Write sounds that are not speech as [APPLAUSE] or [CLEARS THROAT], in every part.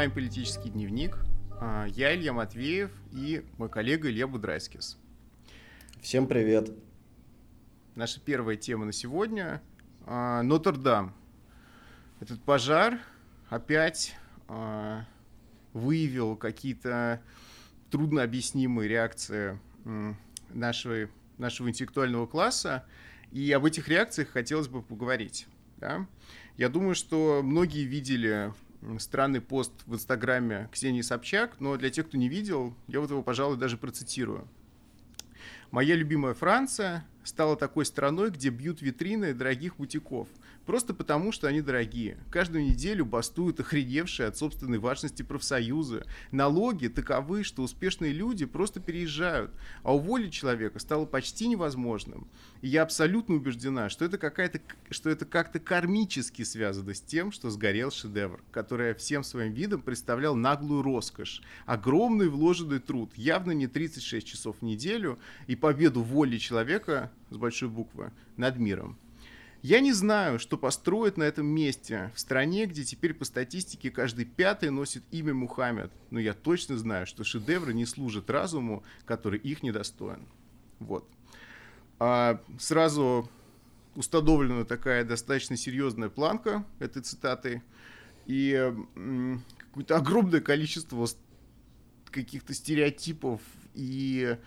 вами «Политический дневник». А, я Илья Матвеев и мой коллега Илья Будрайскис. Всем привет! Наша первая тема на сегодня а, Нотр-Дам. Этот пожар опять а, выявил какие-то труднообъяснимые реакции нашего, нашего интеллектуального класса, и об этих реакциях хотелось бы поговорить. Да? Я думаю, что многие видели странный пост в Инстаграме Ксении Собчак, но для тех, кто не видел, я вот его, пожалуй, даже процитирую. «Моя любимая Франция стала такой страной, где бьют витрины дорогих бутиков – Просто потому, что они дорогие. Каждую неделю бастуют охреневшие от собственной важности профсоюзы. Налоги таковы, что успешные люди просто переезжают. А уволить человека стало почти невозможным. И я абсолютно убеждена, что это, какая-то, что это как-то кармически связано с тем, что сгорел шедевр, который всем своим видом представлял наглую роскошь. Огромный вложенный труд, явно не 36 часов в неделю, и победу воли человека с большой буквы над миром. Я не знаю, что построят на этом месте, в стране, где теперь по статистике каждый пятый носит имя Мухаммед, но я точно знаю, что шедевры не служат разуму, который их недостоин. Вот. А сразу установлена такая достаточно серьезная планка этой цитаты, и какое-то огромное количество каких-то стереотипов и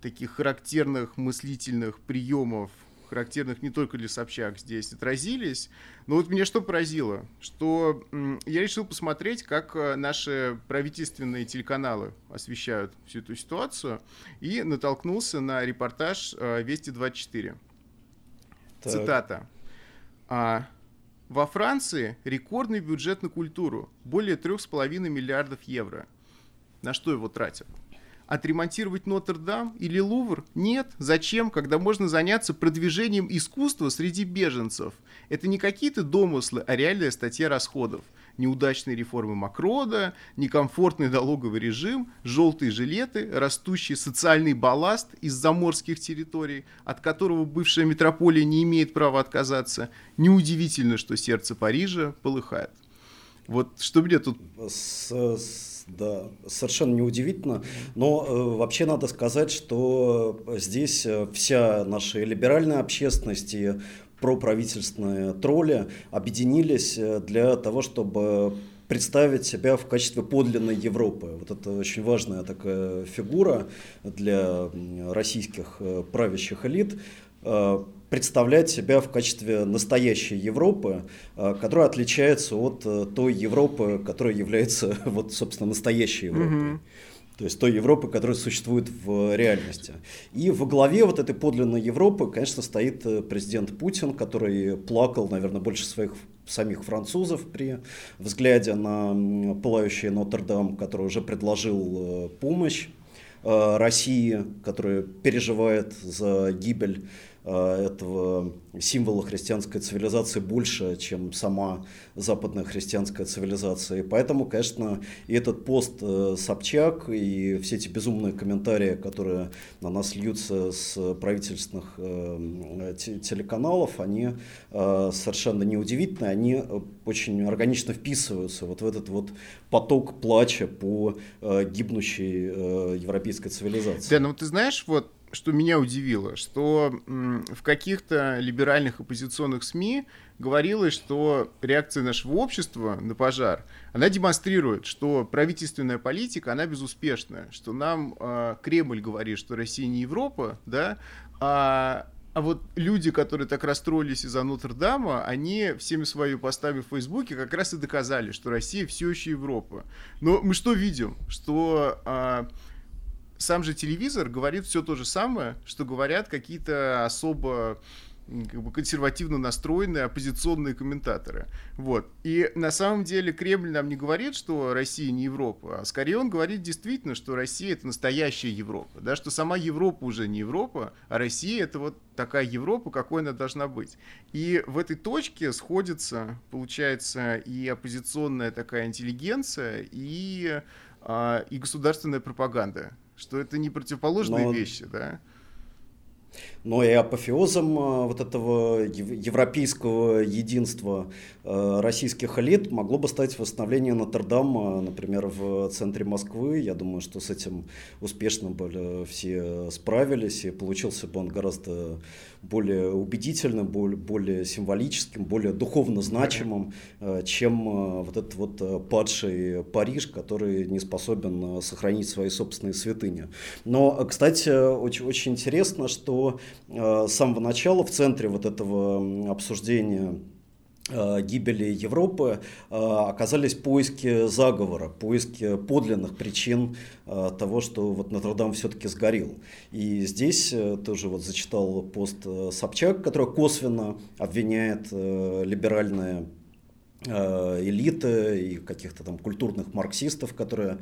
таких характерных мыслительных приемов характерных не только для Собчак, здесь отразились. Но вот меня что поразило, что я решил посмотреть, как э, наши правительственные телеканалы освещают всю эту ситуацию, и натолкнулся на репортаж э, Вести-24. Цитата. А, во Франции рекордный бюджет на культуру, более 3,5 миллиардов евро. На что его тратят? Отремонтировать Нотр-Дам или Лувр? Нет. Зачем, когда можно заняться продвижением искусства среди беженцев? Это не какие-то домыслы, а реальная статья расходов. Неудачные реформы Макрода, некомфортный налоговый режим, желтые жилеты, растущий социальный балласт из заморских территорий, от которого бывшая метрополия не имеет права отказаться. Неудивительно, что сердце Парижа полыхает. Вот что мне тут... С, с да, совершенно неудивительно. Но э, вообще надо сказать, что здесь э, вся наша либеральная общественность и проправительственные тролли объединились э, для того, чтобы представить себя в качестве подлинной Европы. Вот это очень важная такая фигура для российских э, правящих элит представлять себя в качестве настоящей Европы, э, которая отличается от э, той Европы, которая является, [LAUGHS] вот, собственно, настоящей Европой. Mm-hmm. То есть той Европы, которая существует в реальности. И во главе вот этой подлинной Европы, конечно, стоит э, президент Путин, который плакал, наверное, больше своих самих французов при взгляде на пылающий Нотр-Дам, который уже предложил помощь России, которая переживает за гибель Э, этого символа христианской цивилизации больше, чем сама западная христианская цивилизация. И поэтому, конечно, и этот пост э, Собчак, и все эти безумные комментарии, которые на нас льются с правительственных э, телеканалов, они совершенно неудивительны, они очень органично вписываются вот в этот вот поток плача по гибнущей европейской цивилизации. Да, ну ты знаешь, вот что меня удивило, что в каких-то либеральных оппозиционных СМИ говорилось, что реакция нашего общества на пожар, она демонстрирует, что правительственная политика, она безуспешная, что нам э, Кремль говорит, что Россия не Европа, да, а, а вот люди, которые так расстроились из-за Нотр-Дама, они всеми своими постами в Фейсбуке как раз и доказали, что Россия все еще Европа. Но мы что видим? Что... Э, сам же телевизор говорит все то же самое, что говорят какие-то особо как бы консервативно настроенные оппозиционные комментаторы. Вот. И на самом деле Кремль нам не говорит, что Россия не Европа, а скорее он говорит действительно, что Россия это настоящая Европа, да, что сама Европа уже не Европа, а Россия это вот такая Европа, какой она должна быть. И в этой точке сходится, получается, и оппозиционная такая интеллигенция, и, а, и государственная пропаганда что это не противоположные Но... вещи, да? Но и апофеозом вот этого европейского единства российских элит могло бы стать восстановление Нотр-Дама, например, в центре Москвы. Я думаю, что с этим успешно были все справились, и получился бы он гораздо более убедительным, более, более символическим, более духовно значимым, э, чем э, вот этот вот э, падший Париж, который не способен сохранить свои собственные святыни. Но, кстати, очень, очень интересно, что с самого начала в центре вот этого обсуждения Э, гибели Европы э, оказались поиски заговора, поиски подлинных причин э, того, что вот Нотр-Дам все-таки сгорел. И здесь тоже вот зачитал пост Собчак, который косвенно обвиняет либеральные элиты и каких-то там культурных марксистов, которые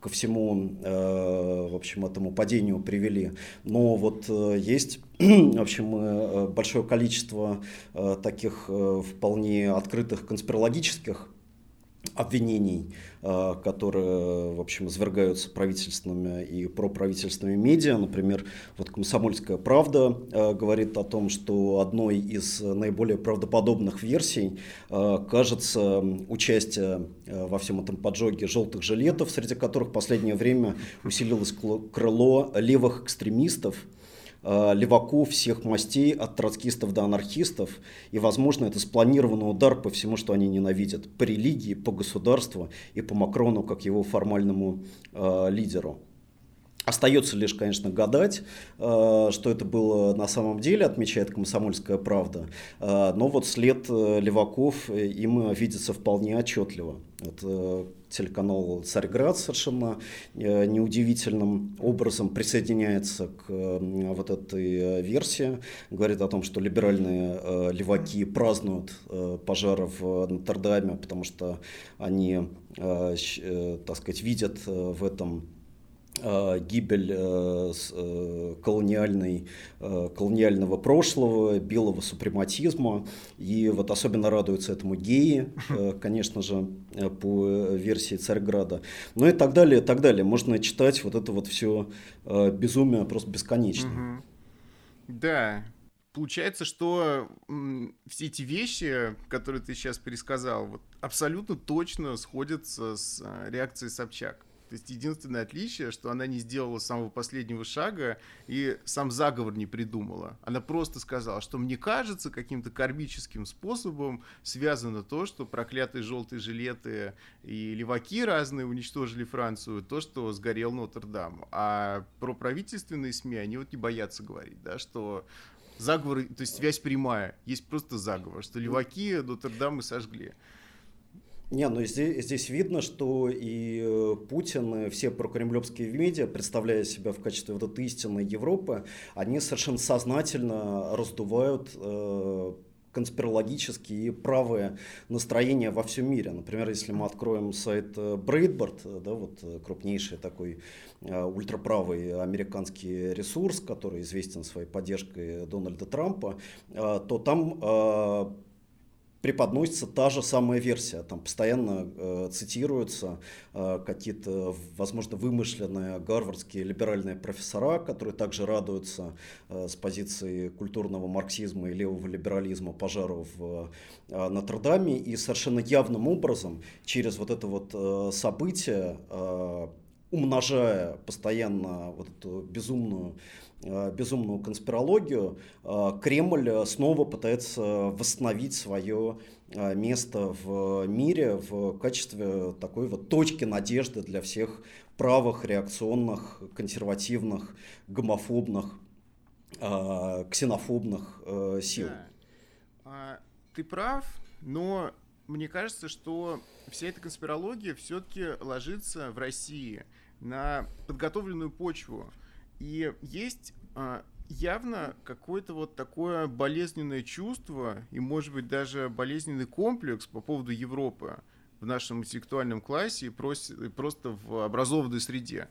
ко всему, э, в общем, этому падению привели. Но вот э, есть, [CLEARS THROAT] в общем, э, большое количество таких вполне открытых конспирологических обвинений, э, которые, в общем, извергаются правительственными и проправительственными медиа. Например, вот «Комсомольская правда» э, говорит о том, что одной из наиболее правдоподобных версий э, кажется участие во всем этом поджоге желтых жилетов, среди которых в последнее время усилилось крыло левых экстремистов, леваков всех мастей, от троцкистов до анархистов. И, возможно, это спланированный удар по всему, что они ненавидят. По религии, по государству и по Макрону, как его формальному э, лидеру. Остается лишь, конечно, гадать, э, что это было на самом деле, отмечает «Комсомольская правда». Э, но вот след э, леваков им видится вполне отчетливо. Вот телеканал «Царьград» совершенно неудивительным образом присоединяется к вот этой версии. Говорит о том, что либеральные леваки празднуют пожары в Нотр-Даме, потому что они, так сказать, видят в этом Э, гибель э, э, колониальной, колониального прошлого, белого супрематизма. И вот особенно радуются этому геи, конечно же, по версии Царьграда. Ну и так далее, и так далее. Можно читать вот это вот все безумие просто бесконечно. Да, Получается, что все эти вещи, которые ты сейчас пересказал, вот абсолютно точно сходятся с реакцией Собчак. То есть единственное отличие, что она не сделала самого последнего шага и сам заговор не придумала. Она просто сказала, что мне кажется, каким-то кармическим способом связано то, что проклятые желтые жилеты и леваки разные уничтожили Францию, то, что сгорел Нотр-Дам. А про правительственные СМИ они вот не боятся говорить, да, что заговор, то есть связь прямая, есть просто заговор, что леваки Нотр-Дам и сожгли. Не, ну здесь, здесь видно, что и э, Путин, и все прокремлевские медиа, представляя себя в качестве вот этой истинной Европы, они совершенно сознательно раздувают э, конспирологические и правые настроения во всем мире. Например, если мы откроем сайт э, Breitbart, да, вот э, крупнейший такой ультраправый американский ресурс, который известен своей поддержкой Дональда Трампа, то там преподносится та же самая версия. Там постоянно э, цитируются э, какие-то, возможно, вымышленные гарвардские либеральные профессора, которые также радуются э, с позиции культурного марксизма и левого либерализма пожару в э, Нотр-Даме. И совершенно явным образом через вот это вот э, событие, э, умножая постоянно вот эту безумную безумную конспирологию, э, Кремль снова пытается восстановить свое э, место в мире в качестве такой вот точки надежды для всех правых, реакционных, консервативных, гомофобных, ксенофобных сил. Да. А, ты прав, но мне кажется, что вся эта конспирология все-таки ложится в России на подготовленную почву. И есть а, явно какое-то вот такое болезненное чувство и, может быть, даже болезненный комплекс по поводу Европы в нашем интеллектуальном классе и просто в образованной среде.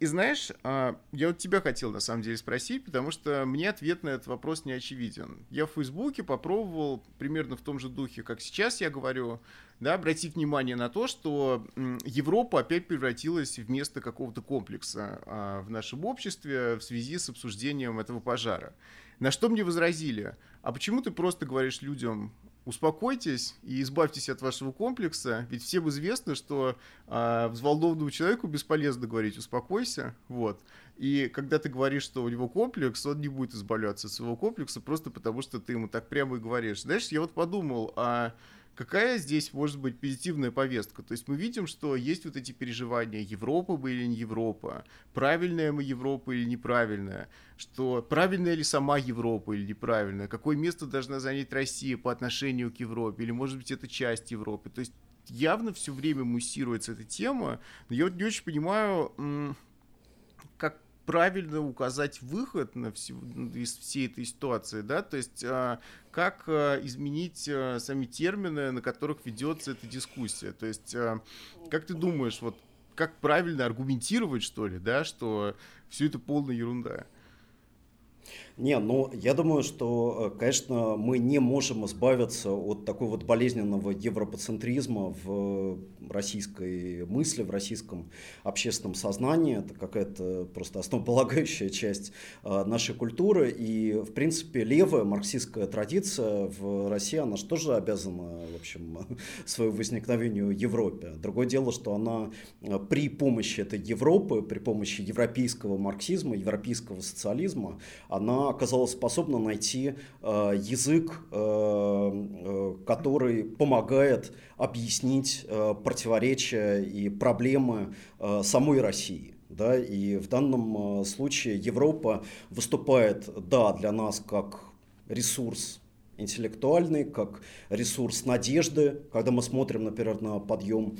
И знаешь, а, я вот тебя хотел на самом деле спросить, потому что мне ответ на этот вопрос не очевиден. Я в Фейсбуке попробовал примерно в том же духе, как сейчас я говорю, да, обратить внимание на то, что Европа опять превратилась в место какого-то комплекса а, в нашем обществе в связи с обсуждением этого пожара. На что мне возразили, а почему ты просто говоришь людям, успокойтесь и избавьтесь от вашего комплекса, ведь всем известно, что э, взволнованному человеку бесполезно говорить «успокойся», вот. И когда ты говоришь, что у него комплекс, он не будет избавляться от своего комплекса просто потому, что ты ему так прямо и говоришь. Знаешь, я вот подумал, а какая здесь может быть позитивная повестка? То есть мы видим, что есть вот эти переживания, Европа бы или не Европа, правильная мы Европа или неправильная, что правильная ли сама Европа или неправильная, какое место должна занять Россия по отношению к Европе, или может быть это часть Европы. То есть явно все время муссируется эта тема, но я вот не очень понимаю, правильно указать выход на всю, из всей этой ситуации, да, то есть а, как а, изменить а, сами термины, на которых ведется эта дискуссия, то есть как ты думаешь, вот как правильно аргументировать, что ли, да, что все это полная ерунда? Не, ну, я думаю, что, э, конечно, мы не можем избавиться от такого вот болезненного европоцентризма в российской мысли, в российском общественном сознании. Это какая-то просто основополагающая часть э, нашей культуры. И, в принципе, левая марксистская традиция в России, она же тоже обязана, в общем, [LAUGHS] своему возникновению Европе. Другое дело, что она э, при помощи этой Европы, при помощи европейского марксизма, европейского социализма, она оказалась способна найти э, язык, э, э, который помогает объяснить э, противоречия и проблемы э, самой России. Да, и в данном э, случае Европа выступает, да, для нас как ресурс интеллектуальный, как ресурс надежды, когда мы смотрим, например, на подъем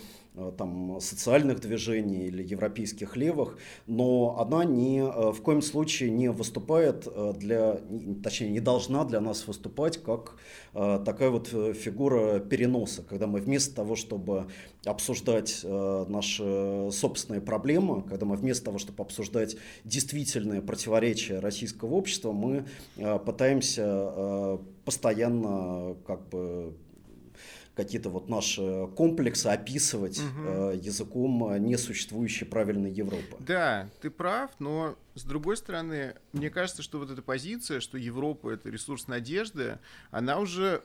там, социальных движений или европейских левых, но она ни э, в коем случае не выступает э, для, точнее, не должна для нас выступать как такая вот фигура переноса, когда мы вместо того, чтобы обсуждать наши собственные проблемы, когда мы вместо того, чтобы обсуждать действительные противоречия российского общества, мы пытаемся постоянно как бы какие-то вот наши комплексы описывать угу. э, языком несуществующей правильной Европы. Да, ты прав, но с другой стороны, мне кажется, что вот эта позиция, что Европа это ресурс надежды, она уже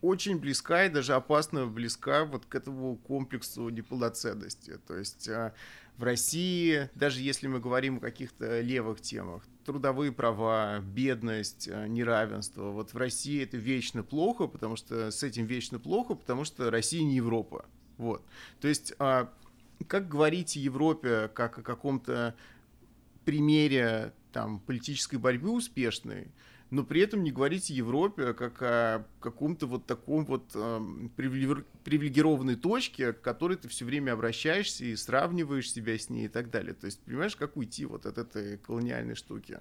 очень близка и даже опасно близка вот к этому комплексу неполноценности. То есть э, в России, даже если мы говорим о каких-то левых темах, трудовые права, бедность, э, неравенство. Вот в России это вечно плохо, потому что с этим вечно плохо, потому что Россия не Европа. Вот. То есть, а, как говорить о Европе как о каком-то примере там, политической борьбы успешной, но при этом не говорить о Европе как о каком-то вот таком вот э, привилегированной точке, к которой ты все время обращаешься и сравниваешь себя с ней и так далее. То есть, понимаешь, как уйти вот от этой колониальной штуки?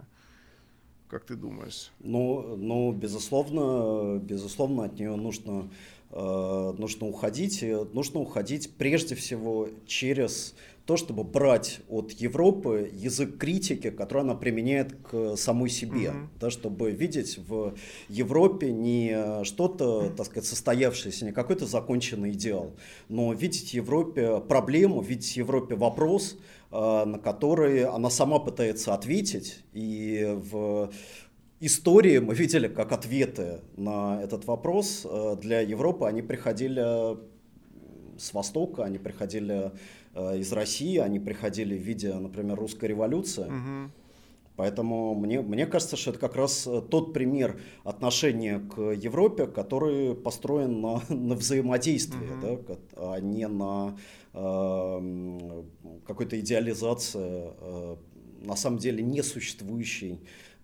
Как ты думаешь? Ну, ну безусловно, безусловно, от нее нужно, нужно уходить. И нужно уходить прежде всего через то, чтобы брать от Европы язык критики, который она применяет к самой себе, mm-hmm. да, чтобы видеть в Европе не что-то, так сказать, состоявшееся, не какой-то законченный идеал, но видеть в Европе проблему, видеть в Европе вопрос, э, на который она сама пытается ответить, и в истории мы видели, как ответы на этот вопрос э, для Европы, они приходили с Востока, они приходили Э, из России, они приходили в виде, например, русской революции. Угу. Поэтому мне, мне кажется, что это как раз э, тот пример отношения к Европе, который построен на, [LAUGHS] на взаимодействии, угу. да, а не на э, какой-то идеализации э, на самом деле несуществующей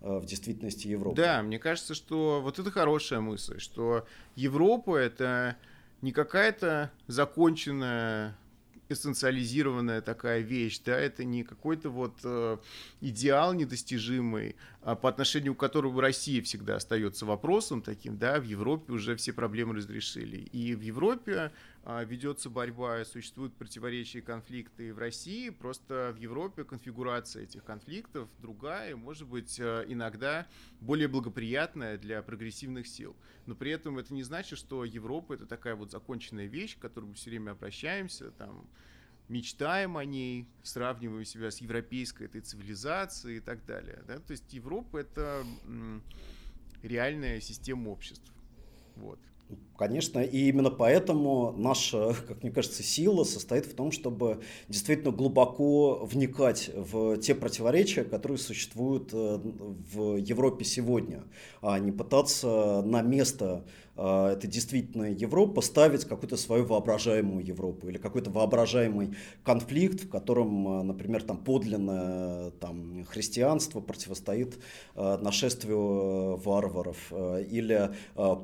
в действительности Европы. Да, мне кажется, что вот это хорошая мысль, что Европа это не какая-то законченная эссенциализированная такая вещь, да, это не какой-то вот э, идеал недостижимый, а по отношению к которому Россия всегда остается вопросом таким, да, в Европе уже все проблемы разрешили. И в Европе ведется борьба, существуют противоречия и конфликты в России, просто в Европе конфигурация этих конфликтов другая, может быть, э, иногда более благоприятная для прогрессивных сил. Но при этом это не значит, что Европа это такая вот законченная вещь, к которой мы все время обращаемся, там, мечтаем о ней, сравниваем себя с европейской этой цивилизацией и так далее. Да? То есть Европа это реальная система обществ. Вот. Конечно, и именно поэтому наша, [LAUGHS] как мне кажется, сила состоит в том, чтобы действительно глубоко вникать в те противоречия, которые существуют э, в Европе сегодня, а не пытаться на место это действительно Европа, ставить какую-то свою воображаемую Европу или какой-то воображаемый конфликт, в котором, а, например, там подлинное там, христианство противостоит а, нашествию варваров или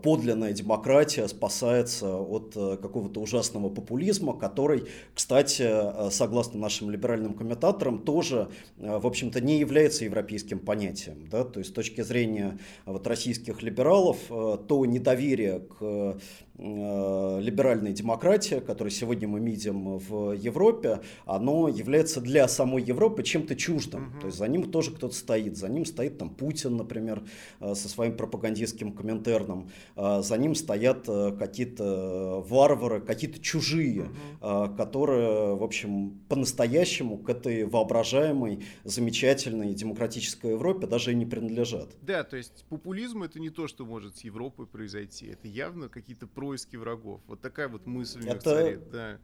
подлинная демократия спасается от какого-то ужасного популизма, который, кстати, согласно нашим либеральным комментаторам, тоже, в общем-то, не является европейским понятием. Да? То есть с точки зрения вот, российских либералов, то недоверие доверие к Э, либеральная демократия, которую сегодня мы видим в Европе, оно является для самой Европы чем-то чуждым. Угу. То есть за ним тоже кто-то стоит. За ним стоит там Путин, например, э, со своим пропагандистским комментарном. Э, за ним стоят какие-то варвары, какие-то чужие, угу. которые, в общем, по-настоящему к этой воображаемой, замечательной демократической Европе даже и не принадлежат. Да, то есть популизм это не то, что может с Европой произойти. Это явно какие-то происки врагов. Вот такая вот мысль это, царит, да.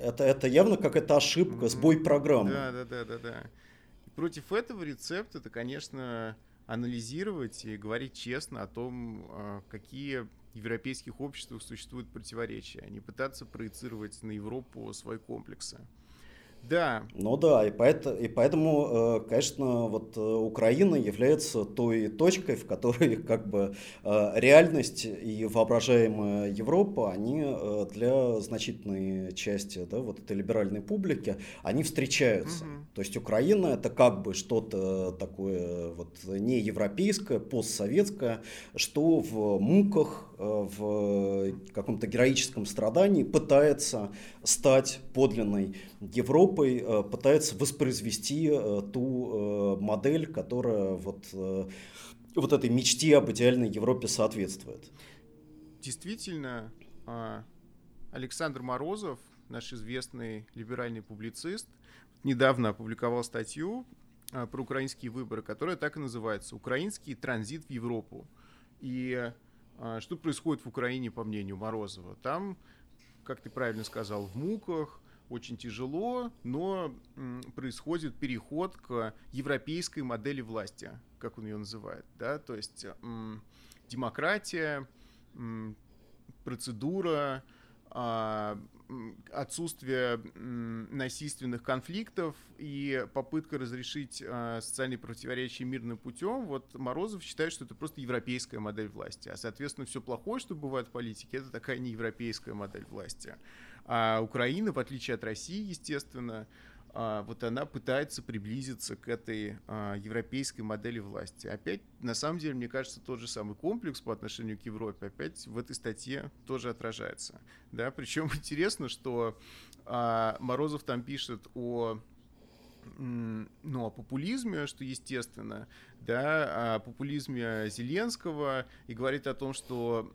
Это, это явно какая-то ошибка, сбой программы. Да, да, да, да, да. И против этого рецепта это, конечно, анализировать и говорить честно о том, а, какие в европейских обществах существуют противоречия, а не пытаться проецировать на Европу свои комплексы. Да. Ну да, и поэтому, и поэтому э, конечно, вот э, Украина является той точкой, в которой [LAUGHS] как бы э, реальность и воображаемая Европа, они для значительной части да, вот этой либеральной публики, они встречаются. Угу. То есть Украина это как бы что-то такое вот не европейское, постсоветское, что в муках, в каком-то героическом страдании пытается стать подлинной Европой, э, пытается воспроизвести э, ту э, модель, которая вот, вот этой мечте об идеальной Европе соответствует. Действительно, а, Александр Морозов, наш известный либеральный публицист, недавно опубликовал статью а, про украинские выборы, которая так и называется «Украинский транзит в Европу». И что происходит в Украине, по мнению Морозова? Там, как ты правильно сказал, в муках, очень тяжело, но происходит переход к европейской модели власти, как он ее называет, да, то есть демократия, процедура, а, отсутствие насильственных конфликтов и попытка разрешить а, социальные противоречия мирным путем, вот Морозов считает, что это просто европейская модель власти. А, соответственно, все плохое, что бывает в политике, это такая неевропейская модель власти. А Украина, в отличие от России, естественно, вот она пытается приблизиться к этой а, европейской модели власти. Опять, на самом деле, мне кажется, тот же самый комплекс по отношению к Европе опять в этой статье тоже отражается. Да? Причем [LAUGHS] интересно, что а, Морозов там пишет о ну, о популизме, что естественно, да, о популизме Зеленского и говорит о том, что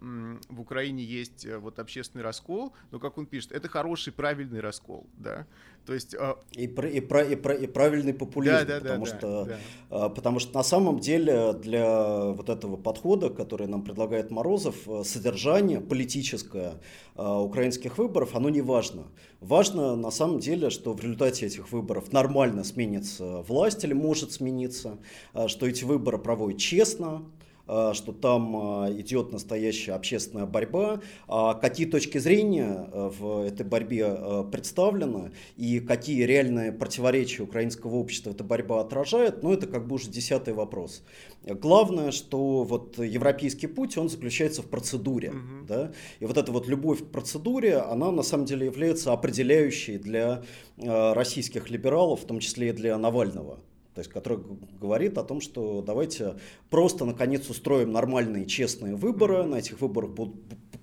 в Украине есть э, вот общественный раскол, но, как он пишет, это хороший, правильный раскол, да, то есть... А, и, и, и, и, и правильный популизм, да, да, потому, да, что, да. А, потому что на самом деле для вот этого подхода, который нам предлагает Морозов, э, содержание политическое а, украинских выборов, оно не важно. Важно на самом деле, что в результате этих выборов нормально сменится власть или может смениться, что эти выборы проводят честно, что там э, идет настоящая общественная борьба, а какие точки зрения э, в этой борьбе представлены и какие реальные противоречия украинского общества эта борьба отражает, ну это как бы уже десятый вопрос. Главное, что вот европейский путь, он заключается в процедуре, угу. да, и вот эта вот любовь к процедуре, она на самом деле является определяющей для российских либералов, в том числе и для Навального то есть который говорит о том, что давайте просто наконец устроим нормальные честные выборы, на этих выборах будут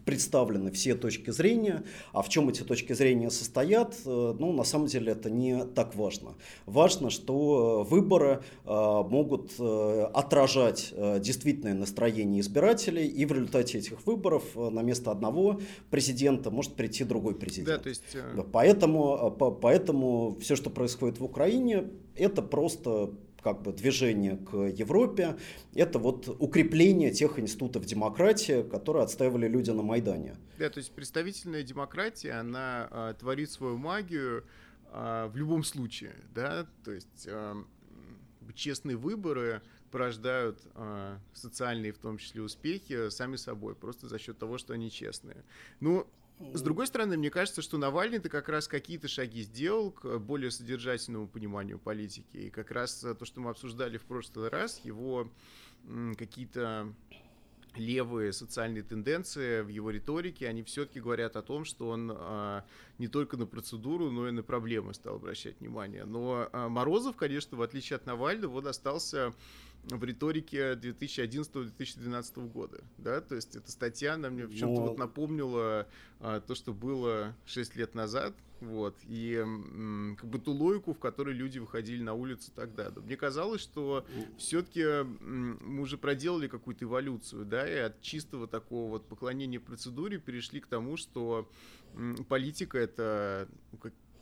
представлены все точки зрения, а в чем эти точки зрения состоят, э, ну, на самом деле это не так важно. Важно, что выборы э, могут э, отражать действительное настроение избирателей, и в результате этих выборов на место одного президента может прийти другой президент. Да, то есть... Поэтому, поэтому все, что происходит в Украине, это просто как бы движение к Европе, это вот укрепление тех институтов демократии, которые отстаивали люди на Майдане. Да, то есть представительная демократия, она а, творит свою магию а, в любом случае, да, то есть а, честные выборы порождают э, социальные, в том числе, успехи сами собой, просто за счет того, что они честные. Ну, с другой стороны, мне кажется, что Навальный-то как раз какие-то шаги сделал к более содержательному пониманию политики. И как раз то, что мы обсуждали в прошлый раз, его какие-то левые социальные тенденции в его риторике, они все-таки говорят о том, что он а, не только на процедуру, но и на проблемы стал обращать внимание. Но а, Морозов, конечно, в отличие от Навального, он остался в риторике 2011-2012 года, да, то есть эта статья она мне в чем-то вот напомнила а, то, что было 6 лет назад, вот, и м, как бы ту логику, в которой люди выходили на улицу тогда. Да. Мне казалось, что все-таки мы уже проделали какую-то эволюцию, да, и от чистого такого вот поклонения процедуре перешли к тому, что м, политика это ну,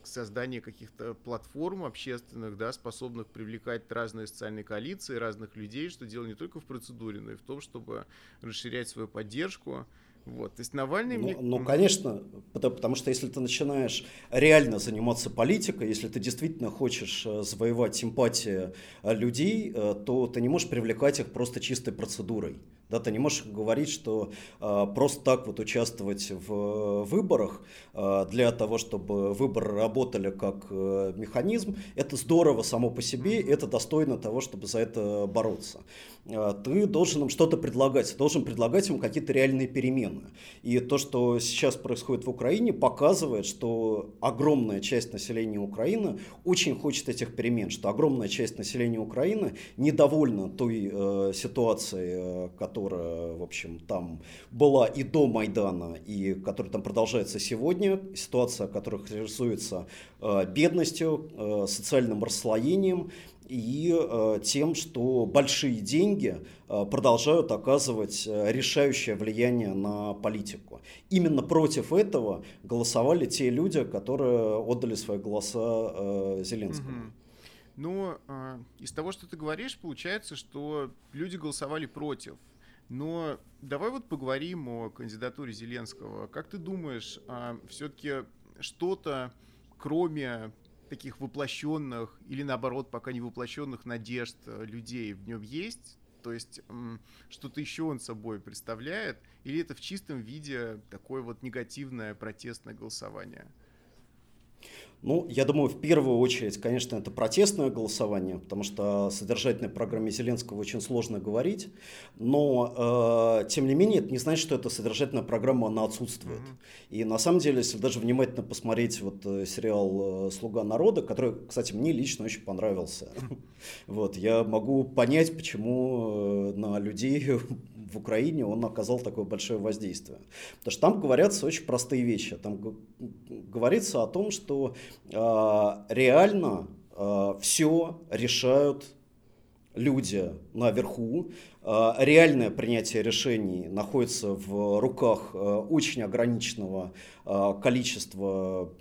создание каких-то платформ общественных, да, способных привлекать разные социальные коалиции, разных людей, что дело не только в процедуре, но и в том, чтобы расширять свою поддержку. Вот, то есть Навальный... Ну, мне... ну конечно, потому, потому что если ты начинаешь реально заниматься политикой, если ты действительно хочешь э, завоевать симпатии э, людей, э, то ты не можешь привлекать их просто чистой процедурой. Да, ты не можешь говорить, что э, просто так вот участвовать в выборах э, для того, чтобы выборы работали как э, механизм, это здорово само по себе, это достойно того, чтобы за это бороться. Э, ты должен им что-то предлагать, должен предлагать им какие-то реальные перемены. И то, что сейчас происходит в Украине, показывает, что огромная часть населения Украины очень хочет этих перемен, что огромная часть населения Украины недовольна той э, ситуацией, э, которая которая, в общем, там была и до Майдана, и которая там продолжается сегодня, ситуация, которая характеризуется э, бедностью, э, социальным расслоением и э, тем, что большие деньги продолжают оказывать решающее влияние на политику. Именно против этого голосовали те люди, которые отдали свои голоса Зеленскому. Угу. Ну, из того, что ты говоришь, получается, что люди голосовали против но давай вот поговорим о кандидатуре Зеленского. Как ты думаешь, а, все-таки что-то, кроме таких воплощенных или наоборот пока не воплощенных надежд э, людей в нем есть? То есть что-то еще он собой представляет? Или это в чистом виде такое вот негативное протестное голосование? Ну, я думаю, в первую очередь, конечно, это протестное голосование, потому что о содержательной программе Зеленского очень сложно говорить, но, э, тем не менее, это не значит, что эта содержательная программа, она отсутствует. Mm-hmm. И на самом деле, если даже внимательно посмотреть вот э, сериал э, «Слуга народа», который, кстати, мне лично очень понравился, [LAUGHS] вот, я могу понять, почему э, на людей [LAUGHS] в Украине он оказал такое большое воздействие. Потому что там говорятся очень простые вещи. Там говорится о том, что э, реально э, все решают люди наверху. Э, реальное принятие решений находится в руках очень ограниченного количества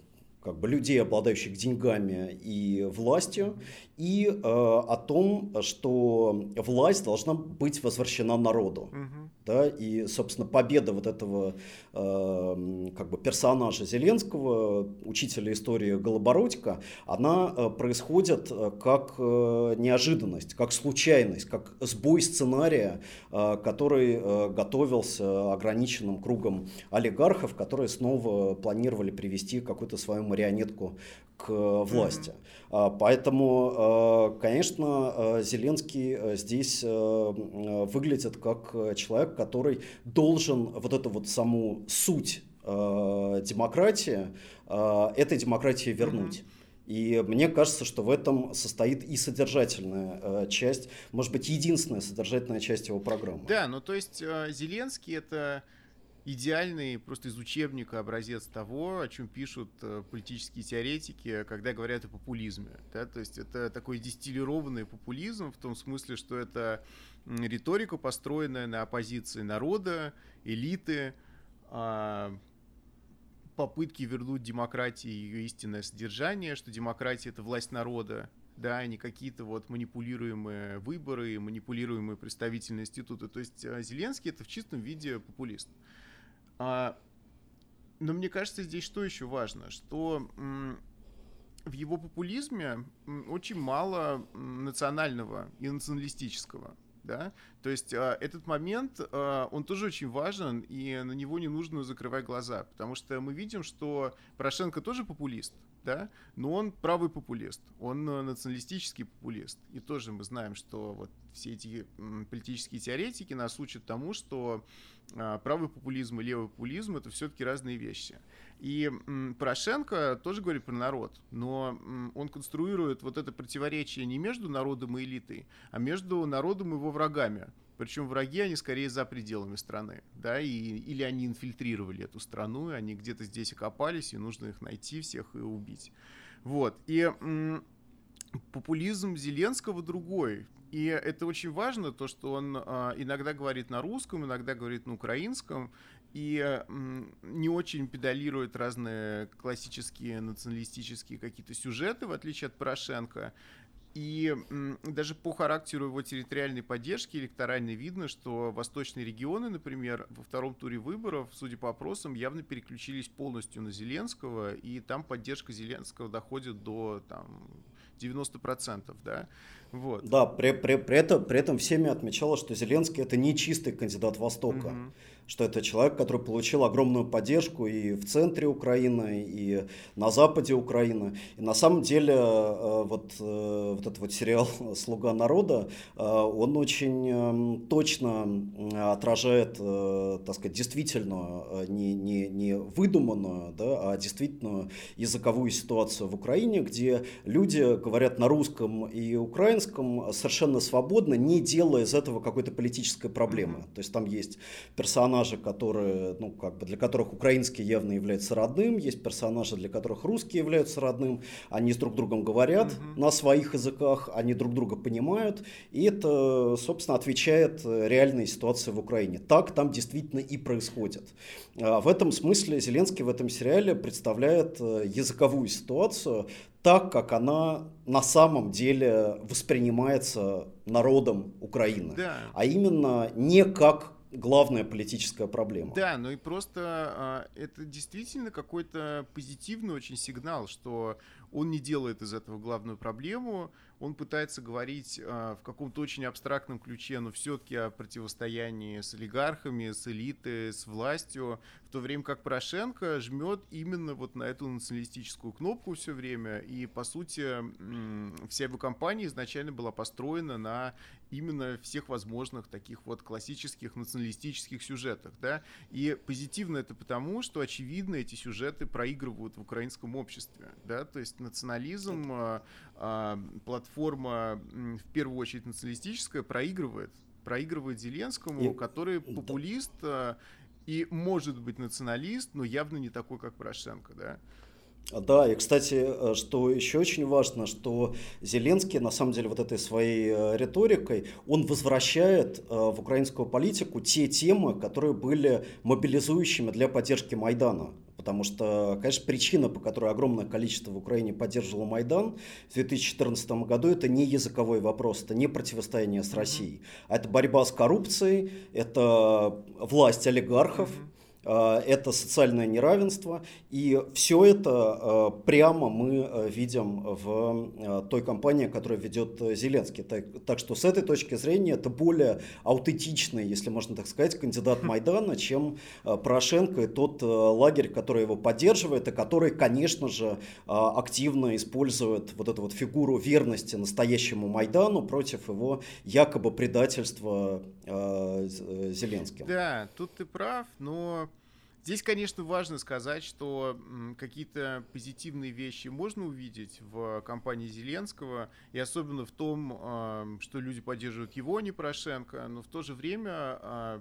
как бы людей, обладающих деньгами и властью, и э, о том, что власть должна быть возвращена народу. Угу. Да, и, собственно, победа вот этого э, как бы персонажа Зеленского, учителя истории Голобородько, она э, происходит э, как э, неожиданность, как случайность, как сбой сценария, э, который э, готовился ограниченным кругом олигархов, которые снова планировали привести какую-то свою марионетку к власти. Mm-hmm. Поэтому Э, конечно, э, Зеленский э, здесь выглядит как человек, который должен вот эту вот саму суть демократии, этой демократии вернуть. И мне кажется, что в этом состоит и содержательная часть, может быть, единственная содержательная часть его программы. Да, ну то есть Зеленский это идеальный просто из учебника образец того, о чем пишут э, политические теоретики, когда говорят о популизме. Да? То есть это такой дистиллированный популизм в том смысле, что это риторика, построенная на оппозиции народа, элиты, э, попытки вернуть демократии ее истинное содержание, что демократия это власть народа, да, а не какие-то вот манипулируемые выборы, манипулируемые представительные институты. То есть э, Зеленский это в чистом виде популист. А, но мне кажется, здесь что еще важно, что в его популизме очень мало национального и националистического. Да? То есть э, этот момент, э, он тоже очень важен, и на него не нужно закрывать глаза, потому что мы видим, что Порошенко тоже популист, да, но он правый популист, он э, националистический популист. И тоже мы знаем, что вот все эти политические теоретики нас учат тому, что правый популизм и левый популизм это все-таки разные вещи. И Порошенко тоже говорит про народ, но он конструирует вот это противоречие не между народом и элитой, а между народом и его врагами. Причем враги, они скорее за пределами страны, да, и, или они инфильтрировали эту страну, и они где-то здесь окопались, и нужно их найти всех и убить. Вот, и популизм Зеленского другой. И это очень важно, то, что он э, иногда говорит на русском, иногда говорит на украинском, и не очень педалирует разные классические националистические какие-то сюжеты, в отличие от Порошенко. И даже по характеру его территориальной поддержки электоральной видно, что восточные регионы, например, во втором туре выборов, судя по опросам, явно переключились полностью на Зеленского, и там поддержка Зеленского доходит до там, 90%, да. Вот. Да, при, при, при, этом, при этом всеми отмечалось, что Зеленский это не чистый кандидат Востока. Угу что это человек, который получил огромную поддержку и в центре Украины, и на западе Украины. И на самом деле э, вот, э, вот этот вот сериал [LAUGHS] «Слуга народа», э, он очень эм, точно отражает, так сказать, действительно не, не, не выдуманную, да, а действительно языковую ситуацию в Украине, где люди говорят на русском и украинском совершенно свободно, не делая из этого какой-то политической проблемы. То есть там есть персонаж персонажи, которые, ну, как бы для которых украинский явно является родным, есть персонажи, для которых русский являются родным, они с друг другом говорят mm-hmm. на своих языках, они друг друга понимают, и это, собственно, отвечает реальной ситуации в Украине. Так там действительно и происходит. А в этом смысле Зеленский в этом сериале представляет э, языковую ситуацию так, как она на самом деле воспринимается народом Украины. Да. А именно не как главная политическая проблема. Да, ну и просто а, это действительно какой-то позитивный очень сигнал, что он не делает из этого главную проблему, он пытается говорить э, в каком-то очень абстрактном ключе, но все-таки о противостоянии с олигархами, с элитой, с властью, в то время как Порошенко жмет именно вот на эту националистическую кнопку все время, и по сути вся его кампания изначально была построена на именно всех возможных таких вот классических националистических сюжетах, да, и позитивно это потому, что очевидно эти сюжеты проигрывают в украинском обществе, да, то есть национализм, а, а, платформа, в первую очередь националистическая, проигрывает. Проигрывает Зеленскому, и, который популист да. и может быть националист, но явно не такой, как Порошенко, да. Да, и, кстати, э, что еще очень важно, что Зеленский, на самом деле, вот этой своей э, риторикой, он возвращает э, в украинскую политику те темы, которые были мобилизующими для поддержки Майдана. Потому что, конечно, причина, по которой огромное количество в Украине поддерживало Майдан в 2014 году, это не языковой вопрос, это не противостояние с Россией, а это борьба с коррупцией, это власть олигархов. Mm-hmm это социальное неравенство, и все это э, прямо мы э, видим в той кампании, которую ведет Зеленский. Так, так что с этой точки зрения это более аутентичный, если можно так сказать, кандидат Майдана, чем Порошенко и тот лагерь, который его поддерживает, и который, конечно же, активно использует вот эту вот фигуру верности настоящему Майдану против его якобы предательства Зеленским. Да, тут ты прав, но Здесь, конечно, важно сказать, что какие-то позитивные вещи можно увидеть в кампании Зеленского, и особенно в том, что люди поддерживают его, а не Порошенко, но в то же время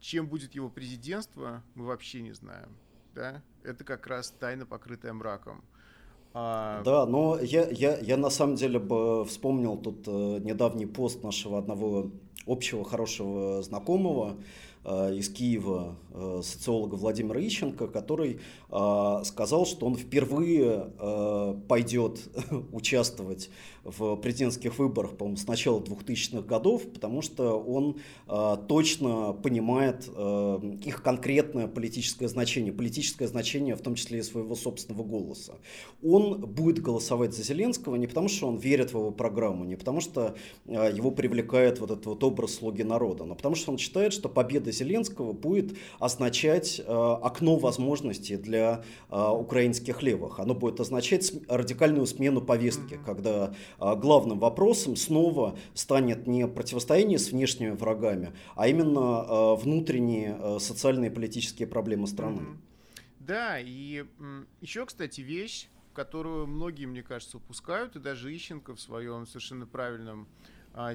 чем будет его президентство, мы вообще не знаем. Да? Это как раз тайна, покрытая мраком. А... Да, но я, я, я на самом деле бы вспомнил тут э, недавний пост нашего одного общего хорошего знакомого, из Киева э, социолога Владимира Ищенко, который э, сказал, что он впервые пойдет [LAUGHS] участвовать в президентских выборах, по-моему, с начала 2000-х годов, потому что он точно понимает их конкретное политическое значение, политическое значение в том числе и своего собственного голоса. Он будет голосовать за Зеленского не потому, что он верит в его программу, не потому, что его привлекает вот этот вот образ слуги народа, но потому, что он считает, что победа Зеленского будет означать э, окно возможностей для э, украинских левых. Оно будет означать радикальную смену повестки, когда э, главным вопросом снова станет не противостояние с внешними врагами, а именно внутренние социальные и политические проблемы страны. Да, и еще, кстати, вещь, которую многие, мне кажется, упускают, и даже Ищенко в своем совершенно правильном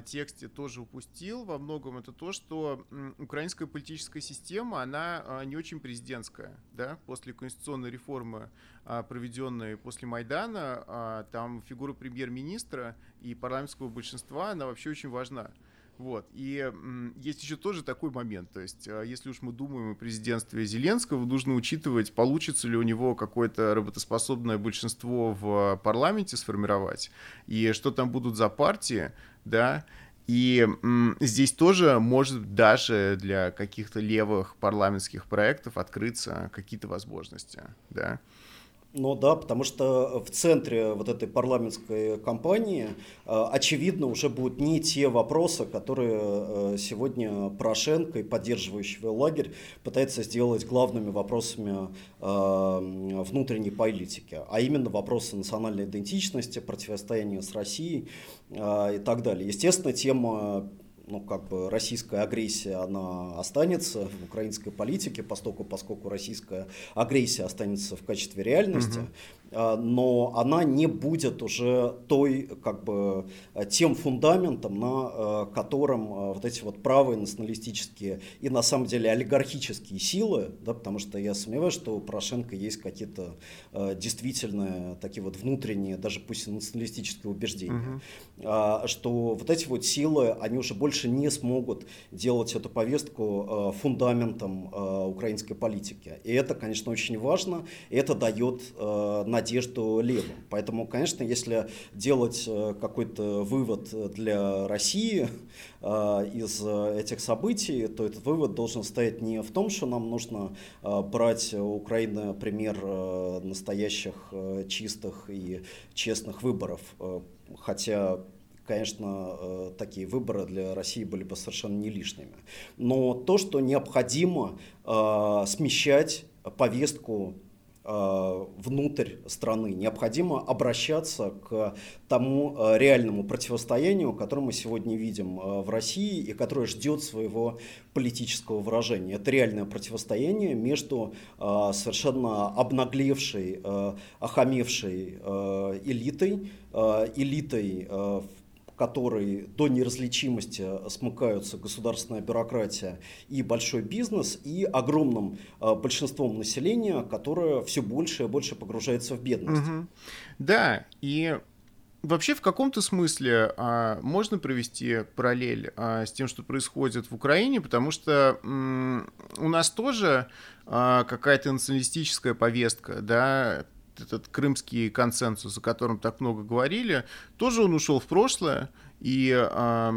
тексте тоже упустил во многом, это то, что украинская политическая система, она а, не очень президентская. Да? После конституционной реформы, а, проведенной после Майдана, там фигура премьер-министра и парламентского большинства, она вообще очень важна. Вот. И есть еще тоже такой момент. То есть, а, если уж мы думаем о президентстве Зеленского, нужно учитывать, получится ли у него какое-то работоспособное большинство в парламенте сформировать, и что там будут за партии, да, и м, здесь тоже может даже для каких-то левых парламентских проектов открыться какие-то возможности, да. Ну да, потому что в центре вот этой парламентской кампании э, очевидно уже будут не те вопросы, которые э, сегодня Порошенко и поддерживающий его лагерь пытается сделать главными вопросами э, внутренней политики, а именно вопросы национальной идентичности, противостояния с Россией и так далее. Естественно, тема ну, как бы российская агрессия, она останется в украинской политике, поскольку, поскольку российская агрессия останется в качестве реальности. Угу. А, но она не будет уже той, как бы, тем фундаментом, на а, котором вот эти вот правые националистические и на самом деле олигархические силы, да, потому что я сомневаюсь, что у Порошенко есть какие-то действительно такие вот внутренние, даже пусть и националистические убеждения, угу. что вот эти вот силы, они уже больше не смогут делать эту повестку фундаментом украинской политики. И это, конечно, очень важно, и это дает надежду надежду левым. Поэтому, конечно, если делать э, какой-то вывод для России э, из этих событий, то этот вывод должен стоять не в том, что нам нужно э, брать Украины пример настоящих чистых и честных выборов, хотя конечно, такие выборы для России были бы совершенно не лишними. Но то, что необходимо смещать повестку внутрь страны. Необходимо обращаться к тому э, реальному противостоянию, которое мы сегодня видим э, в России и которое ждет своего политического выражения. Это реальное противостояние между совершенно обнаглевшей, охамевшей элитой, элитой в которой до неразличимости смыкаются государственная бюрократия и большой бизнес, и огромным э, большинством населения, которое все больше и больше погружается в бедность. Угу. Да, и Вообще, в каком-то смысле а, можно провести параллель а, с тем, что происходит в Украине, потому что м, у нас тоже а, какая-то националистическая повестка, да, этот крымский консенсус, о котором так много говорили, тоже он ушел в прошлое, и э,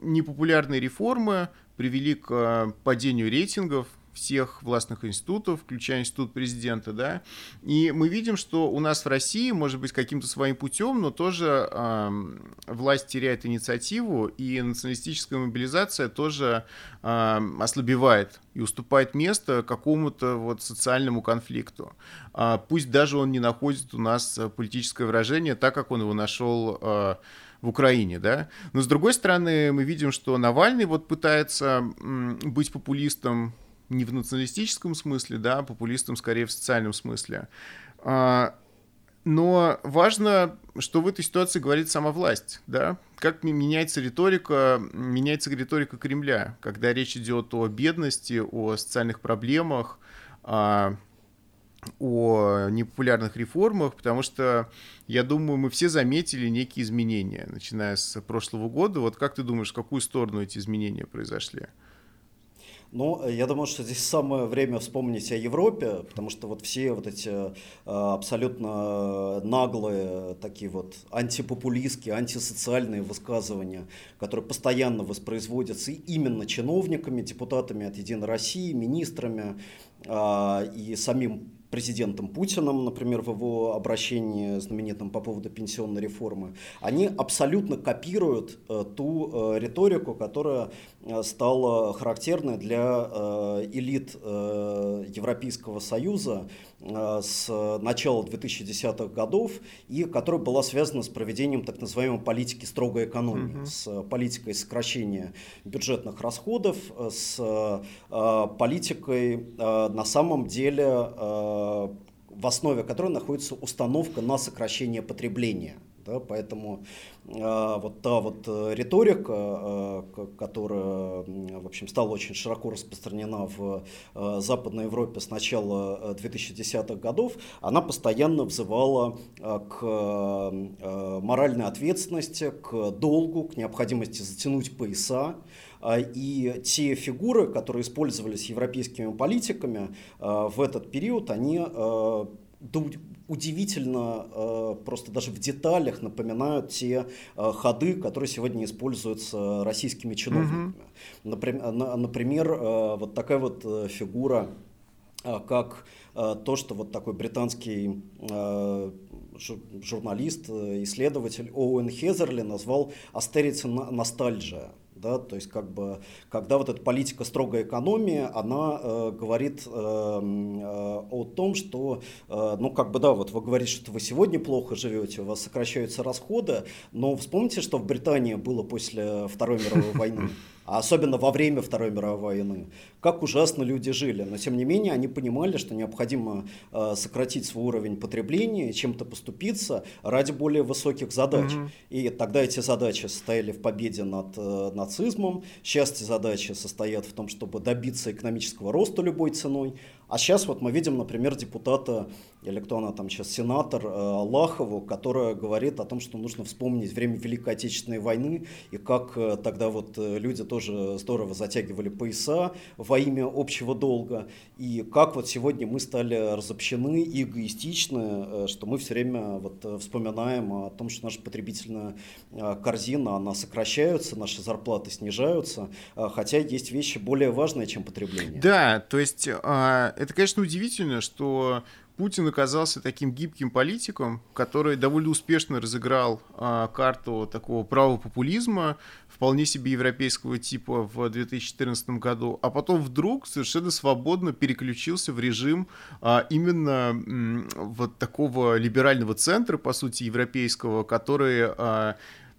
непопулярные реформы привели к падению рейтингов всех властных институтов, включая институт президента, да, и мы видим, что у нас в России, может быть, каким-то своим путем, но тоже э, власть теряет инициативу, и националистическая мобилизация тоже э, ослабевает и уступает место какому-то вот социальному конфликту. Э, пусть даже он не находит у нас политическое выражение так, как он его нашел э, в Украине, да. Но с другой стороны, мы видим, что Навальный вот пытается быть популистом не в националистическом смысле, да, а популистом скорее в социальном смысле. А, но важно, что в этой ситуации говорит сама власть, да, как меняется риторика, меняется риторика Кремля, когда речь идет о бедности, о социальных проблемах, а, о непопулярных реформах, потому что, я думаю, мы все заметили некие изменения, начиная с прошлого года. Вот как ты думаешь, в какую сторону эти изменения произошли? Ну, я думаю, что здесь самое время вспомнить о Европе, потому что вот все вот эти э, абсолютно наглые, такие вот антипопулистские, антисоциальные высказывания, которые постоянно воспроизводятся именно чиновниками, депутатами от Единой России, министрами э, и самим президентом Путиным, например, в его обращении знаменитом по поводу пенсионной реформы, они абсолютно копируют э, ту э, риторику, которая э, стала характерной для элит Европейского Союза с начала 2010-х годов и которая была связана с проведением так называемой политики строгой экономии, угу. с политикой сокращения бюджетных расходов, с политикой на самом деле в основе которой находится установка на сокращение потребления. Да, поэтому э, вот та вот э, риторика, э, которая, в общем, стала очень широко распространена в э, Западной Европе с начала 2010-х э, годов, она постоянно взывала э, к э, моральной ответственности, к долгу, к необходимости затянуть пояса. И те фигуры, которые использовались европейскими политиками в этот период, они удивительно э, просто даже в деталях напоминают те э, ходы, которые сегодня используются российскими чиновниками. Mm-hmm. Например, э, вот такая вот фигура, как то, что вот такой британский журналист, исследователь Оуэн Хезерли назвал «астерица ностальджия». Да, то есть, как бы, когда вот эта политика строгой экономии, она э, говорит э, э, о том, что, э, ну, как бы, да, вот вы говорите, что вы сегодня плохо живете, у вас сокращаются расходы, но вспомните, что в Британии было после Второй мировой войны а особенно во время Второй мировой войны, как ужасно люди жили. Но тем не менее они понимали, что необходимо э, сократить свой уровень потребления, чем-то поступиться ради более высоких задач. Mm-hmm. И тогда эти задачи состояли в победе над э, нацизмом. Сейчас эти задачи состоят в том, чтобы добиться экономического роста любой ценой. А сейчас вот мы видим, например, депутата, или кто она там сейчас, сенатор э, Аллахову, которая говорит о том, что нужно вспомнить время Великой Отечественной войны и как э, тогда вот э, люди тоже здорово затягивали пояса во имя общего долга, и как вот сегодня мы стали разобщены и эгоистичны, что мы все время вот вспоминаем о том, что наша потребительная корзина, она сокращается, наши зарплаты снижаются, хотя есть вещи более важные, чем потребление. Да, то есть а, это, конечно, удивительно, что Путин оказался таким гибким политиком, который довольно успешно разыграл а, карту такого правопопулизма, вполне себе европейского типа в 2014 году, а потом вдруг совершенно свободно переключился в режим а, именно м, вот такого либерального центра, по сути, европейского, который а,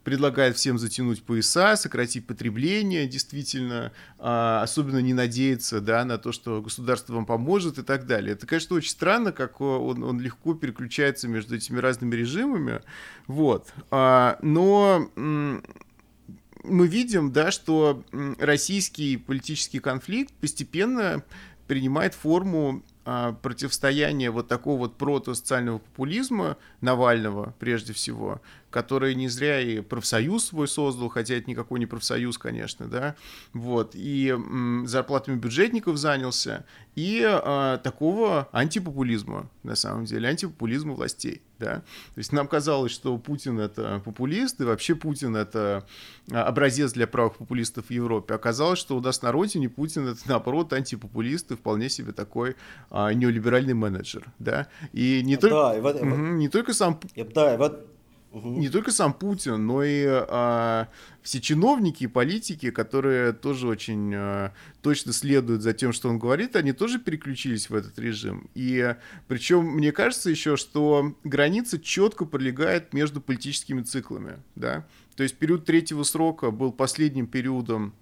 предлагает всем затянуть пояса, сократить потребление, действительно, а, особенно не надеяться да, на то, что государство вам поможет и так далее. Это, конечно, очень странно, как он, он легко переключается между этими разными режимами. Вот. А, но мы видим, да, что российский политический конфликт постепенно принимает форму а, противостояния вот такого вот протосоциального популизма Навального, прежде всего, который не зря и профсоюз свой создал, хотя это никакой не профсоюз, конечно, да, вот, и м, зарплатами бюджетников занялся, и а, такого антипопулизма, на самом деле, антипопулизма властей, да, то есть нам казалось, что Путин это популист, и вообще Путин это а, образец для правых популистов в Европе, оказалось, что у нас на родине Путин это, наоборот, антипопулист и вполне себе такой а, неолиберальный менеджер, да, и не, только, да, и вот, угу, не только сам... Да, и вот Угу. Не только сам Путин, но и а, все чиновники и политики, которые тоже очень а, точно следуют за тем, что он говорит, они тоже переключились в этот режим. И причем мне кажется еще, что граница четко пролегает между политическими циклами. Да? То есть период третьего срока был последним периодом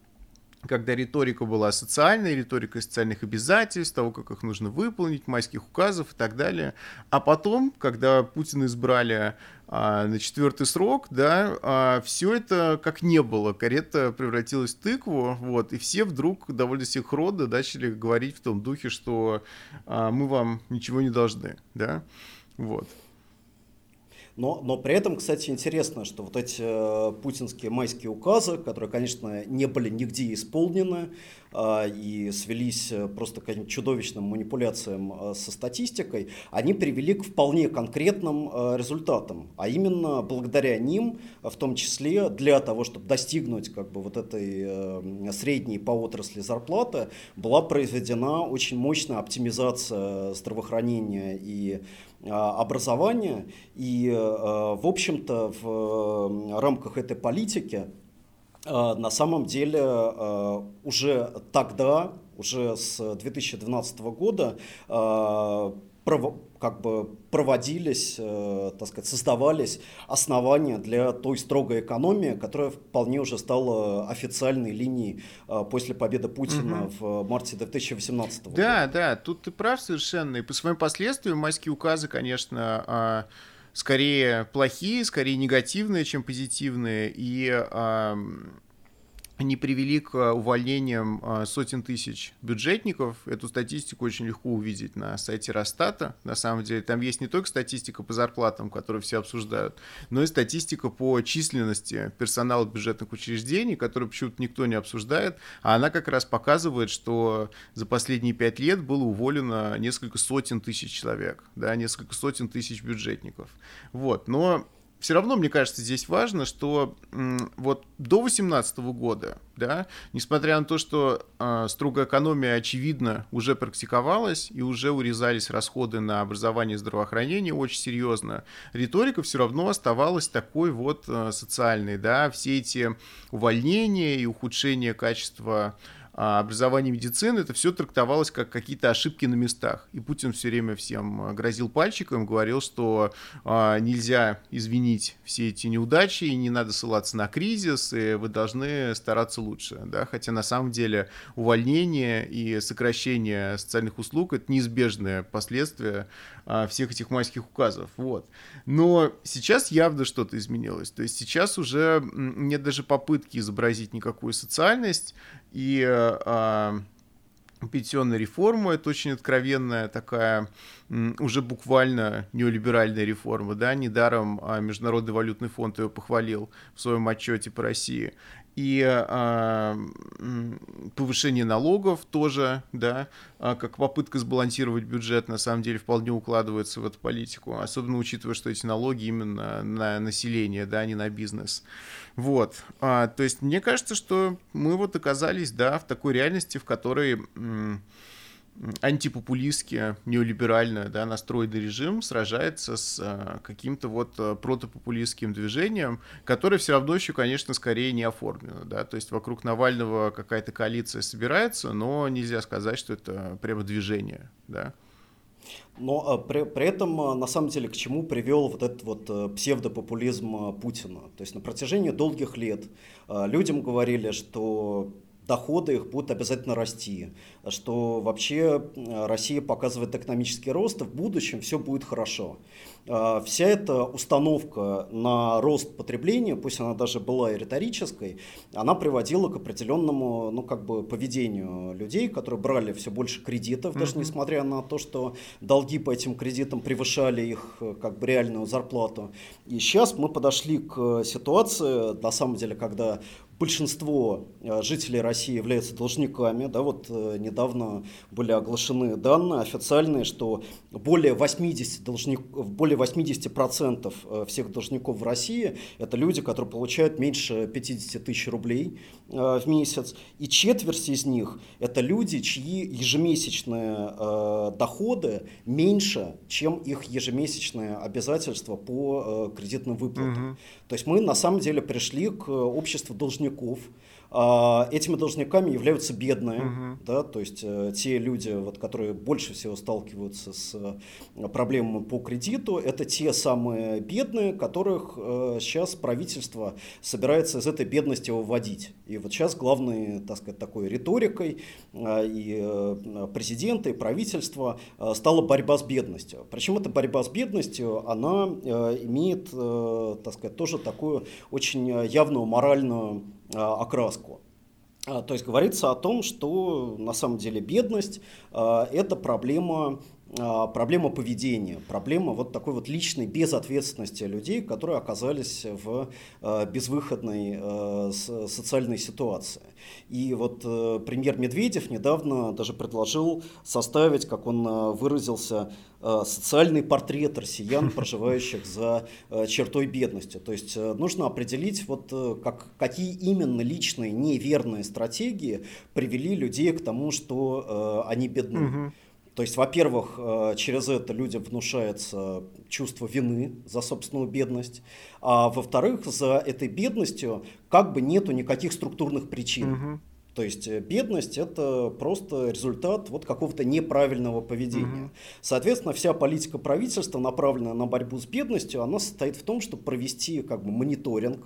когда риторика была социальная, риторика социальных обязательств, того, как их нужно выполнить, майских указов и так далее. А потом, когда Путина избрали а, на четвертый срок, да, а, все это как не было. Карета превратилась в тыкву, вот, и все вдруг довольно синхронно начали говорить в том духе, что а, мы вам ничего не должны, да, вот. Но, но при этом, кстати, интересно, что вот эти э, путинские майские указы, которые, конечно, не были нигде исполнены э, и свелись э, просто к каким-то чудовищным манипуляциям э, со статистикой, они привели к вполне конкретным э, результатам. А именно благодаря ним, в том числе для того, чтобы достигнуть как бы, вот этой э, средней по отрасли зарплаты, была произведена очень мощная оптимизация здравоохранения и образования. И, э, в общем-то, в рамках этой политики э, на самом деле э, уже тогда, уже с 2012 года как бы проводились, э, так сказать, создавались основания для той строгой экономии, которая вполне уже стала официальной линией э, после победы Путина угу. в марте 2018 года. Да, да, тут ты прав совершенно. И по своим последствиям майские указы, конечно, а, скорее плохие, скорее негативные, чем позитивные. И они привели к э, увольнениям э, сотен тысяч бюджетников. Эту статистику очень легко увидеть на сайте Росстата. На самом деле там есть не только статистика по зарплатам, которую все обсуждают, но и статистика по численности персонала бюджетных учреждений, которую почему-то никто не обсуждает. А она как раз показывает, что за последние пять лет было уволено несколько сотен тысяч человек, да, несколько сотен тысяч бюджетников. Вот. Но все равно, мне кажется, здесь важно, что вот до 2018 года, да, несмотря на то, что э, строгая экономия, очевидно, уже практиковалась и уже урезались расходы на образование и здравоохранение очень серьезно, риторика все равно оставалась такой вот э, социальной, да, все эти увольнения и ухудшение качества образование медицины, это все трактовалось как какие-то ошибки на местах. И Путин все время всем а, грозил пальчиком, говорил, что а, нельзя извинить все эти неудачи, и не надо ссылаться на кризис, и вы должны стараться лучше. Да? Хотя на самом деле увольнение и сокращение социальных услуг – это неизбежное последствие а, всех этих майских указов. Вот. Но сейчас явно что-то изменилось. То есть сейчас уже нет даже попытки изобразить никакую социальность, и э, пенсионная реформа это очень откровенная такая уже буквально неолиберальная реформа, да, недаром а, Международный валютный фонд ее похвалил в своем отчете по России и э, повышение налогов тоже, да, э, как попытка сбалансировать бюджет, на самом деле вполне укладывается в эту политику, особенно учитывая, что эти налоги именно на население, да, а не на бизнес. Вот, а, то есть мне кажется, что мы вот оказались, да, в такой реальности, в которой антипопулистски, неолиберально да, настроенный режим сражается с а, каким-то вот а, протопопулистским движением, которое все равно еще, конечно, скорее не оформлено. Да? То есть вокруг Навального какая-то коалиция собирается, но нельзя сказать, что это прямо движение. Да? Но а, при, при этом, на самом деле, к чему привел вот этот вот э, псевдопопулизм Путина? То есть на протяжении долгих лет людям говорили, что доходы их будут обязательно расти, что вообще Россия показывает экономический рост, и в будущем все будет хорошо. А, вся эта установка на рост потребления, пусть она даже была и риторической, она приводила к определенному ну, как бы поведению людей, которые брали все больше кредитов, mm-hmm. даже несмотря на то, что долги по этим кредитам превышали их как бы реальную зарплату. И сейчас мы подошли к ситуации, на самом деле, когда большинство э, жителей России являются должниками. Да, вот э, недавно были оглашены данные официальные, что более 80, должник, более 80% э, всех должников в России – это люди, которые получают меньше 50 тысяч рублей в месяц. И четверть из них – это люди, чьи ежемесячные доходы меньше, чем их ежемесячные обязательства по кредитным выплатам. Угу. То есть мы на самом деле пришли к обществу должников, этими должниками являются бедные, угу. да, то есть э, те люди, вот, которые больше всего сталкиваются с э, проблемами по кредиту, это те самые бедные, которых сейчас правительство собирается из этой бедности выводить. И вот сейчас главной, так сказать, такой риторикой и президента, и правительства стала борьба с бедностью. Причем эта борьба с бедностью, она имеет, так сказать, тоже такую очень явную моральную а, окраску. А, то есть говорится о том, что на самом деле бедность а, – это проблема проблема поведения, проблема вот такой вот личной безответственности людей, которые оказались в безвыходной социальной ситуации. И вот премьер Медведев недавно даже предложил составить, как он выразился, Э, социальный портрет россиян, [LAUGHS] проживающих за э, чертой бедности. То есть э, нужно определить, вот, как, какие именно личные неверные стратегии привели людей к тому, что они бедны. Угу. То есть, во-первых, через это людям внушается чувство вины за собственную бедность, а во-вторых, за этой бедностью как бы нету никаких структурных причин. Угу. То есть э, бедность это просто результат вот какого-то неправильного поведения. Угу. Соответственно, вся политика правительства, направленная на борьбу с бедностью, она состоит в том, чтобы провести как бы мониторинг,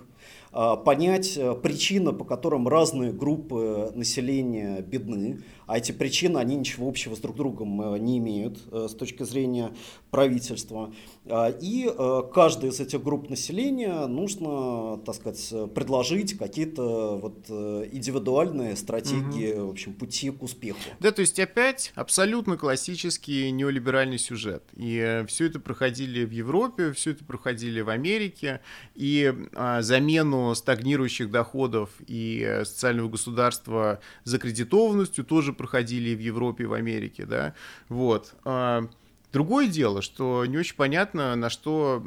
понять э, причины, по которым разные группы населения бедны, а эти причины, они ничего общего с друг другом э, не имеют э, с точки зрения правительства. А, и каждой из этих групп населения нужно, так сказать, предложить какие-то вот индивидуальные стратегии, угу. в общем, пути к успеху. Да, то есть опять абсолютно классический неолиберальный сюжет. И все это проходили в Европе, все это проходили в Америке, и а, замену стагнирующих доходов и э, социального государства закредитованностью тоже проходили в Европе и в Америке, да, вот. А, другое дело, что не очень понятно, на что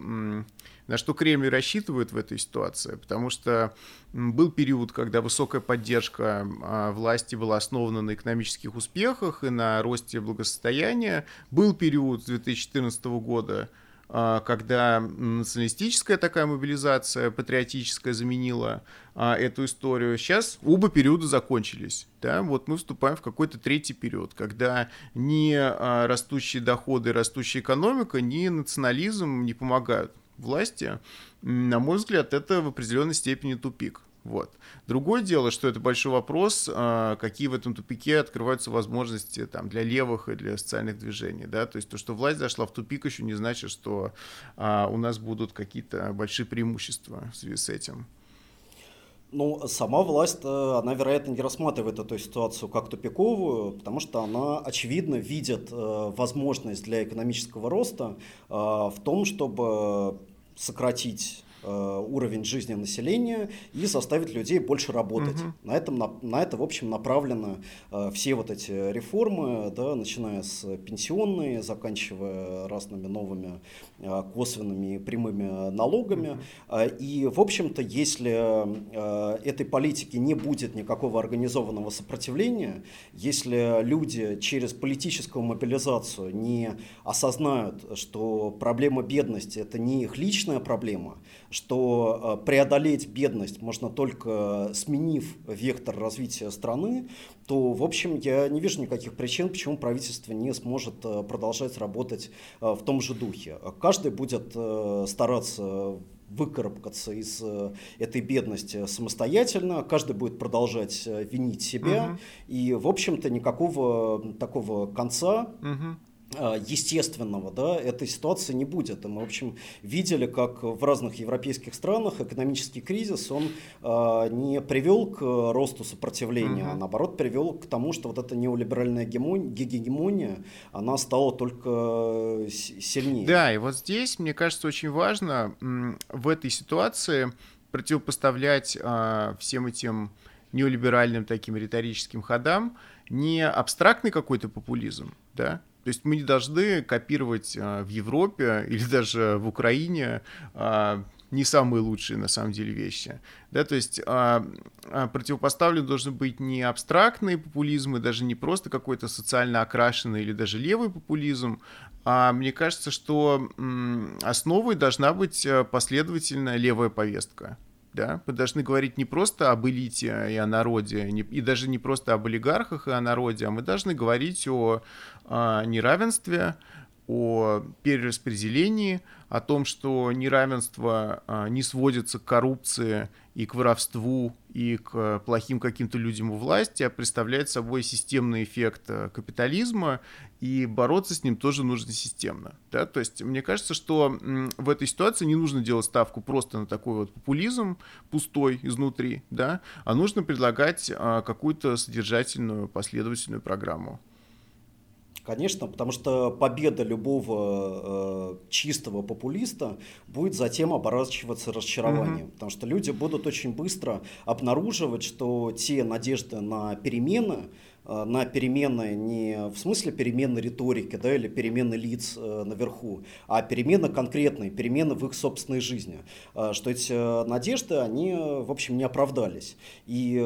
на что Кремль рассчитывает в этой ситуации, потому что был период, когда высокая поддержка а, власти была основана на экономических успехах и на росте благосостояния. Был период с 2014 года, когда националистическая такая мобилизация, патриотическая заменила а, эту историю. Сейчас оба периода закончились. Да? Вот мы вступаем в какой-то третий период, когда ни а, растущие доходы, растущая экономика, ни национализм не помогают власти. На мой взгляд, это в определенной степени тупик. Вот. Другое дело, что это большой вопрос, а, какие в этом тупике открываются возможности там, для левых и для социальных движений. Да? То есть то, что власть зашла в тупик, еще не значит, что а, у нас будут какие-то большие преимущества в связи с этим. Ну, сама власть, э, она, вероятно, не рассматривает эту ситуацию как тупиковую, потому что она, очевидно, видит э, возможность для экономического роста э, в том, чтобы сократить уровень жизни населения и заставить людей больше работать. Угу. На, этом, на, на это, в общем, направлены э, все вот эти реформы, да, начиная с пенсионной, заканчивая разными новыми э, косвенными и прямыми налогами. Угу. И, в общем-то, если э, этой политики не будет никакого организованного сопротивления, если люди через политическую мобилизацию не осознают, что проблема бедности – это не их личная проблема, что э, преодолеть бедность можно только сменив вектор развития страны, то, в общем, я не вижу никаких причин, почему правительство не сможет э, продолжать работать э, в том же духе. Каждый будет стараться выкарабкаться из этой бедности самостоятельно, каждый будет продолжать винить себя, угу. и, в общем-то, никакого такого конца угу естественного да, этой ситуации не будет. И мы, в общем, видели, как в разных европейских странах экономический кризис, он э, не привел к росту сопротивления, угу. а наоборот привел к тому, что вот эта неолиберальная гегемония, она стала только сильнее. Да, и вот здесь, мне кажется, очень важно в этой ситуации противопоставлять э, всем этим неолиберальным таким риторическим ходам не абстрактный какой-то популизм, да, то есть мы не должны копировать а, в Европе [LAUGHS] или даже в Украине а, не самые лучшие на самом деле вещи. Да, то есть а, а, противопоставлен должен быть не абстрактный популизм и даже не просто какой-то социально окрашенный или даже левый популизм, а мне кажется, что м, основой должна быть последовательная левая повестка. Да? Мы должны говорить не просто об элите и о народе, и даже не просто об олигархах и о народе, а мы должны говорить о, о неравенстве, о перераспределении, о том, что неравенство а, не сводится к коррупции и к воровству, и к плохим каким-то людям у власти, а представляет собой системный эффект а, капитализма, и бороться с ним тоже нужно системно. Да? То есть мне кажется, что в этой ситуации не нужно делать ставку просто на такой вот популизм пустой изнутри, да? а нужно предлагать а, какую-то содержательную, последовательную программу. Конечно, потому что победа любого э, чистого популиста будет затем оборачиваться разочарованием. Mm-hmm. Потому что люди будут очень быстро обнаруживать, что те надежды на перемены, на перемены не в смысле перемены риторики да, или перемены лиц э, наверху, а перемены конкретные, перемены в их собственной жизни. Э, что эти надежды, они, в общем, не оправдались. И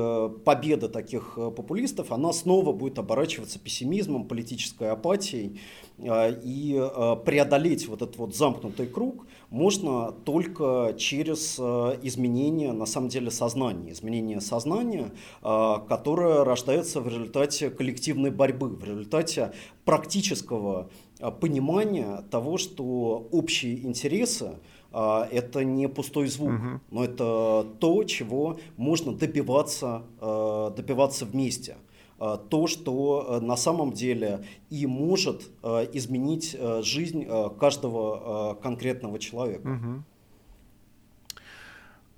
победа таких популистов, она снова будет оборачиваться пессимизмом, политической апатией. И преодолеть вот этот вот замкнутый круг можно только через изменение, на самом деле, сознания. Изменение сознания, которое рождается в результате коллективной борьбы, в результате практического а, понимания того, что общие интересы это не пустой звук, угу. но это то, чего можно добиваться, добиваться вместе. То, что на самом деле и может изменить жизнь каждого конкретного человека. Угу.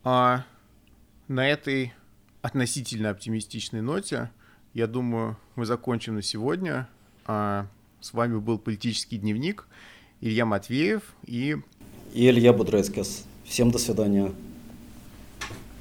А на этой относительно оптимистичной ноте я думаю, мы закончим на сегодня. А с вами был «Политический дневник» Илья Матвеев и... И Илья Будрецкис. Всем до свидания.